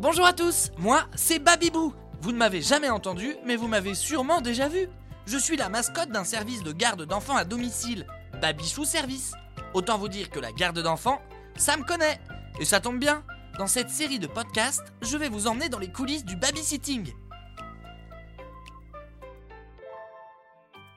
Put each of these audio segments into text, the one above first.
Bonjour à tous, moi c'est Babibou. Vous ne m'avez jamais entendu, mais vous m'avez sûrement déjà vu. Je suis la mascotte d'un service de garde d'enfants à domicile, Babichou Service. Autant vous dire que la garde d'enfants, ça me connaît. Et ça tombe bien, dans cette série de podcasts, je vais vous emmener dans les coulisses du babysitting.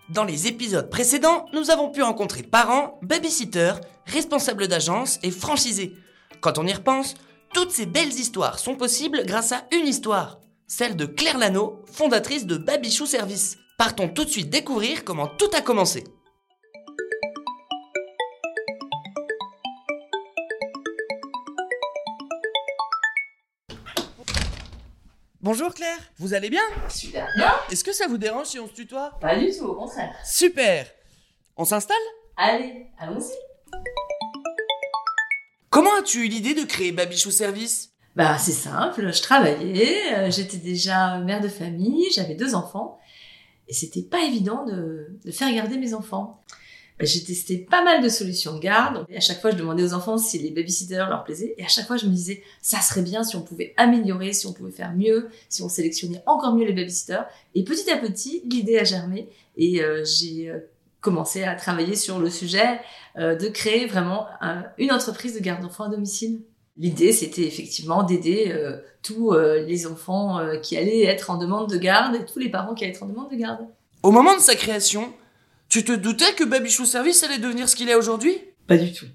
Dans les épisodes précédents, nous avons pu rencontrer parents, babysitters, responsables d'agence et franchisés. Quand on y repense, toutes ces belles histoires sont possibles grâce à une histoire, celle de Claire Lano, fondatrice de Babichou Service. Partons tout de suite découvrir comment tout a commencé. Bonjour Claire, vous allez bien? Super bien. Est-ce que ça vous dérange si on se tutoie? Pas du tout, au contraire. Super On s'installe? Allez, allons-y. Comment as-tu eu l'idée de créer Babichou Service? Bah, c'est simple, je travaillais, euh, j'étais déjà mère de famille, j'avais deux enfants, et c'était pas évident de, faire garder mes enfants. Bah, j'ai testé pas mal de solutions de garde, et à chaque fois je demandais aux enfants si les babysitters leur plaisaient, et à chaque fois je me disais, ça serait bien si on pouvait améliorer, si on pouvait faire mieux, si on sélectionnait encore mieux les babysitters. Et petit à petit, l'idée a germé, et euh, j'ai commencé à travailler sur le sujet euh, de créer vraiment un- une entreprise de garde d'enfants à domicile. L'idée, c'était effectivement d'aider euh, tous euh, les enfants euh, qui allaient être en demande de garde et tous les parents qui allaient être en demande de garde. Au moment de sa création, tu te doutais que Babichou Service allait devenir ce qu'il est aujourd'hui? Pas du tout.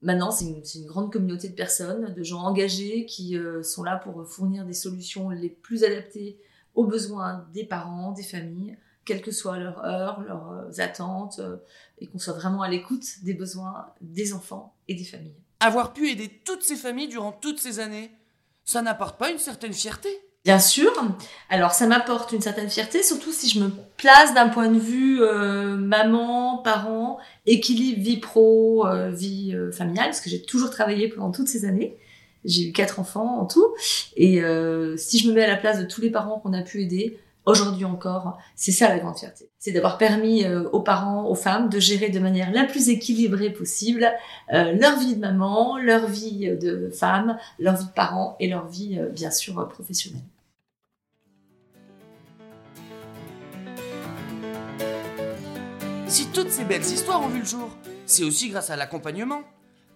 Maintenant, c'est une, c'est une grande communauté de personnes, de gens engagés qui euh, sont là pour fournir des solutions les plus adaptées aux besoins des parents, des familles, quelles que soient leurs heures, leurs attentes, euh, et qu'on soit vraiment à l'écoute des besoins des enfants et des familles. Avoir pu aider toutes ces familles durant toutes ces années, ça n'apporte pas une certaine fierté Bien sûr. Alors ça m'apporte une certaine fierté, surtout si je me place d'un point de vue euh, maman, parent, équilibre vie pro, euh, vie euh, familiale, parce que j'ai toujours travaillé pendant toutes ces années. J'ai eu quatre enfants en tout, et si je me mets à la place de tous les parents qu'on a pu aider, aujourd'hui encore, c'est ça la grande fierté. C'est d'avoir permis euh, aux parents, aux femmes, de gérer de manière la plus équilibrée possible euh, leur vie de maman, leur vie de femme, leur vie de parent et leur vie, euh, bien sûr, professionnelle. Si toutes ces belles histoires ont vu le jour, c'est aussi grâce à l'accompagnement.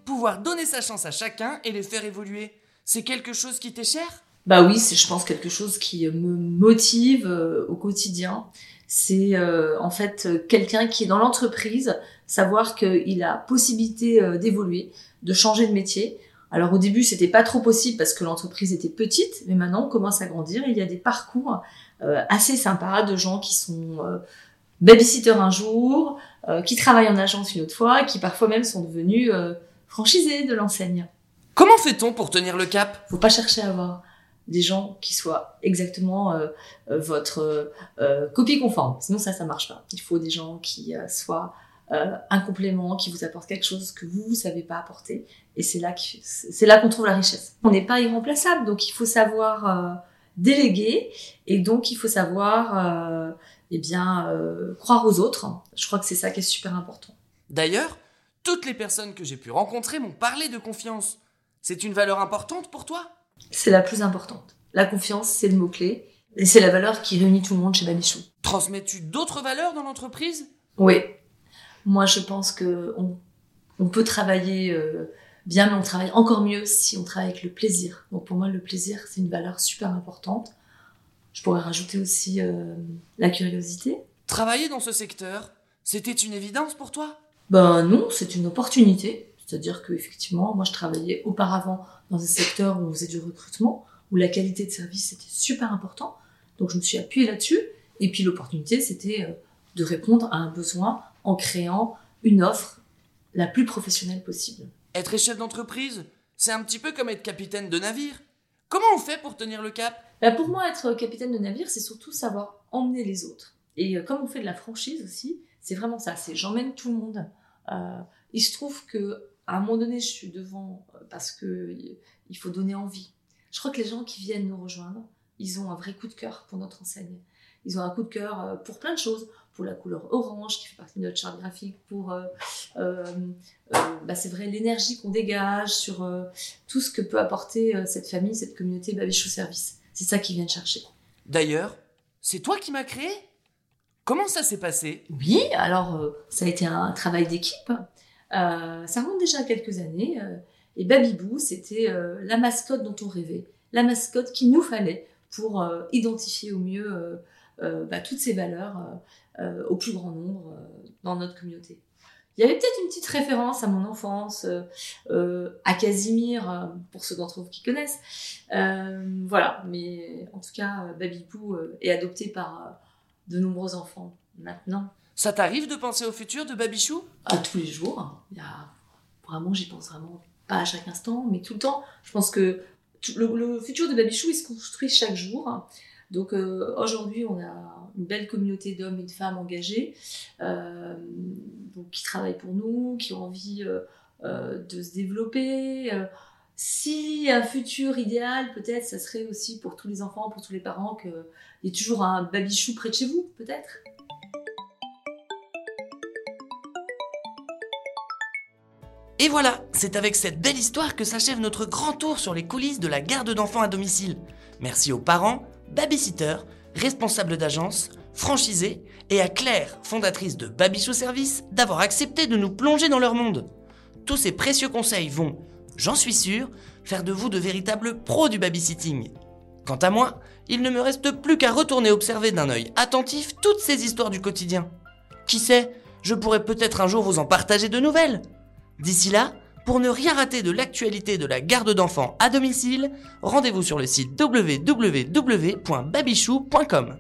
Pouvoir donner sa chance à chacun et les faire évoluer, c'est quelque chose qui t'est cher? Bah oui, c'est je pense quelque chose qui me motive euh, au quotidien. C'est euh, en fait euh, quelqu'un qui est dans l'entreprise, savoir qu'il a possibilité euh, d'évoluer, de changer de métier. Alors au début, c'était pas trop possible parce que l'entreprise était petite, mais maintenant on commence à grandir. Il y a des parcours euh, assez sympas de gens qui sont euh, babysitters un jour, euh, qui travaillent en agence une autre fois, qui parfois même sont devenus euh, franchisés de l'enseigne Comment fait-on pour tenir le cap? Faut pas chercher à avoir des gens qui soient exactement euh, euh, votre euh, copie conforme. Sinon ça, ça marche pas. Il faut des gens qui soient un complément, qui vous apportent quelque chose que vous, vous savez pas apporter. Et c'est là c'est là qu'on trouve la richesse. On n'est pas irremplaçable, donc il faut savoir déléguer et donc il faut savoir eh bien croire aux autres. Je crois que c'est ça qui est super important. D'ailleurs, toutes les personnes que j'ai pu rencontrer m'ont parlé de confiance. C'est une valeur importante pour toi? C'est la plus importante. La confiance, c'est le mot clé et c'est la valeur qui réunit tout le monde chez Babichou. Transmets-tu d'autres valeurs dans l'entreprise? Oui. Moi, je pense que on, on peut travailler euh, bien, mais on travaille encore mieux si on travaille avec le plaisir. Donc pour moi, le plaisir, c'est une valeur super importante. Je pourrais rajouter aussi euh, la curiosité. Travailler dans ce secteur, c'était une évidence pour toi? Ben non, c'est une opportunité. C'est-à-dire que effectivement, moi, je travaillais auparavant dans un secteur où on faisait du recrutement, où la qualité de service était super important. Donc je me suis appuyée là-dessus. Et puis l'opportunité, c'était euh, de répondre à un besoin en créant une offre la plus professionnelle possible. Être chef d'entreprise, c'est un petit peu comme être capitaine de navire. Comment on fait pour tenir le cap? Bah, pour moi, être capitaine de navire, c'est surtout savoir emmener les autres. Et euh, comme on fait de la franchise aussi, c'est vraiment ça. C'est j'emmène tout le monde. Euh, il se trouve que à un moment donné, je suis devant euh, parce que euh, il faut donner envie. Je crois que les gens qui viennent nous rejoindre, ils ont un vrai coup de cœur pour notre enseigne. Ils ont un coup de cœur euh, pour plein de choses, pour la couleur orange qui fait partie de notre charte graphique, pour, euh, euh, euh, bah, c'est vrai, l'énergie qu'on dégage, sur tout ce que peut apporter cette famille, cette communauté Babichou Service. C'est ça qu'ils viennent chercher. D'ailleurs, c'est toi qui m'as créé? Comment ça s'est passé? Oui, alors ça a été un travail d'équipe. Euh, ça remonte déjà à quelques années. euh, et Babibou, c'était euh, la mascotte dont on rêvait, la mascotte qu'il nous fallait pour identifier au mieux bah, toutes ces valeurs au plus grand nombre dans notre communauté. Il y avait peut-être une petite référence à mon enfance, à Casimir, pour ceux d'entre vous qui connaissent. Voilà, mais en tout cas, Babibou est adopté par de nombreux enfants maintenant. Ça t'arrive de penser au futur de Babichou? À tous les jours. Vraiment, j'y pense vraiment pas à chaque instant, mais tout le temps. Je pense que le, futur de Babichou, il se construit chaque jour. Donc euh, aujourd'hui, on a une belle communauté d'hommes et de femmes engagés, euh, donc qui travaillent pour nous, qui ont envie euh, de se développer. Si un futur idéal, peut-être, ça serait aussi pour tous les enfants, pour tous les parents, qu'il y ait toujours un Babichou près de chez vous, peut-être? Et voilà, c'est avec cette belle histoire que s'achève notre grand tour sur les coulisses de la garde d'enfants à domicile. Merci aux parents, babysitters, responsables d'agence, franchisés, et à Claire, fondatrice de Babichou Service, d'avoir accepté de nous plonger dans leur monde. Tous ces précieux conseils vont, j'en suis sûr, faire de vous de véritables pros du babysitting. Quant à moi, il ne me reste plus qu'à retourner observer d'un œil attentif toutes ces histoires du quotidien. Qui sait, je pourrais peut-être un jour vous en partager de nouvelles. D'ici là, pour ne rien rater de l'actualité de la garde d'enfants à domicile, rendez-vous sur le site www.babichou.com.